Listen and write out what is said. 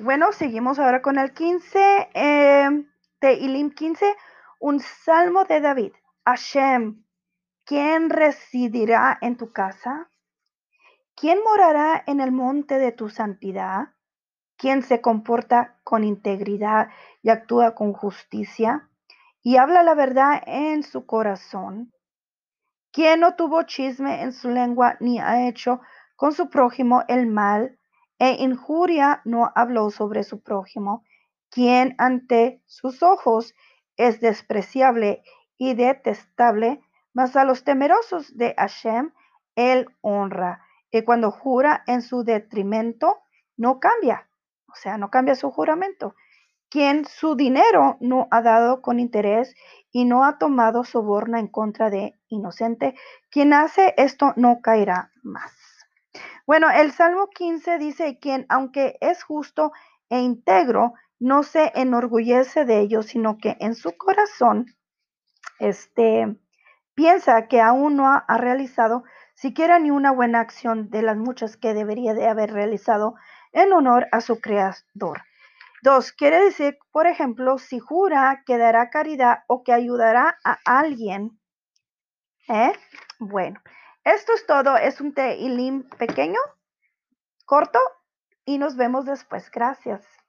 Bueno, seguimos ahora con el 15, eh, Ilim 15, un salmo de David. Hashem, ¿quién residirá en tu casa? ¿Quién morará en el monte de tu santidad? ¿Quién se comporta con integridad y actúa con justicia y habla la verdad en su corazón? ¿Quién no tuvo chisme en su lengua ni ha hecho con su prójimo el mal e injuria no habló sobre su prójimo? ¿Quién ante sus ojos es despreciable y detestable, mas a los temerosos de Hashem él honra que cuando jura en su detrimento, no cambia, o sea, no cambia su juramento. Quien su dinero no ha dado con interés y no ha tomado soborna en contra de inocente, quien hace esto no caerá más. Bueno, el Salmo 15 dice, quien aunque es justo e íntegro, no se enorgullece de ello, sino que en su corazón este, piensa que aún no ha realizado siquiera ni una buena acción de las muchas que debería de haber realizado en honor a su creador. Dos, quiere decir, por ejemplo, si jura que dará caridad o que ayudará a alguien. ¿eh? Bueno, esto es todo. Es un Teilim pequeño, corto, y nos vemos después. Gracias.